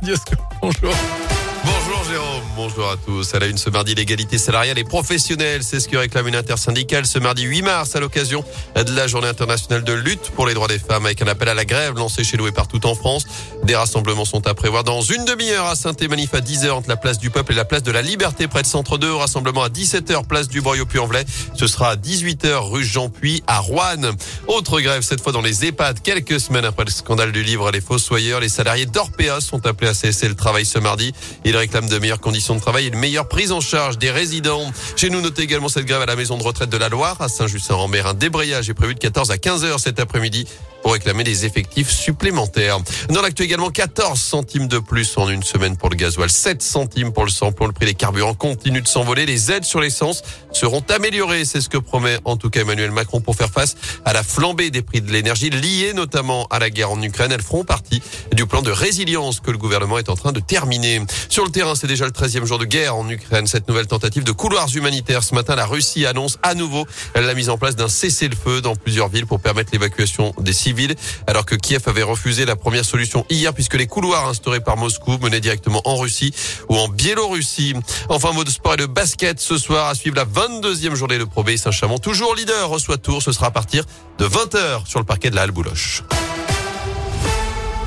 Radioscope. Bonjour. Bonjour à tous. À la une ce mardi, l'égalité salariale et professionnelle, c'est ce que réclame une intersyndicale ce mardi 8 mars à l'occasion de la journée internationale de lutte pour les droits des femmes avec un appel à la grève lancé chez nous et partout en France. Des rassemblements sont à prévoir dans une demi-heure à Saint-Manif à 10h entre la place du peuple et la place de la liberté près de Centre 2. Rassemblement à 17h place du Boyau Puy-en-Velay. Ce sera à 18h rue Jean-Puy à Rouen. Autre grève cette fois dans les EHPAD. Quelques semaines après le scandale du livre Les Fossoyeurs, les salariés d'Orpea sont appelés à cesser le travail ce mardi. Ils réclament de meilleures conditions de travail et une meilleure prise en charge des résidents. Chez nous, notez également cette grève à la maison de retraite de la Loire, à Saint-Just-Saint-Rambert. Un débrayage est prévu de 14 à 15 heures cet après-midi pour réclamer des effectifs supplémentaires. Dans l'actu également, 14 centimes de plus en une semaine pour le gasoil, 7 centimes pour le samplon. Le prix des carburants continue de s'envoler. Les aides sur l'essence seront améliorées. C'est ce que promet en tout cas Emmanuel Macron pour faire face à la flambée des prix de l'énergie liée notamment à la guerre en Ukraine. Elles feront partie du plan de résilience que le gouvernement est en train de terminer. Sur le terrain, c'est déjà le 13e jour de guerre en Ukraine. Cette nouvelle tentative de couloirs humanitaires. Ce matin, la Russie annonce à nouveau la mise en place d'un cessez-le-feu dans plusieurs villes pour permettre l'évacuation des civils alors que Kiev avait refusé la première solution hier puisque les couloirs instaurés par Moscou menaient directement en Russie ou en Biélorussie. Enfin, mot de sport et de basket ce soir à suivre la 22e journée de Pro B. Saint-Chamond, toujours leader, reçoit Tours. Ce sera à partir de 20h sur le parquet de la Halle Bouloche.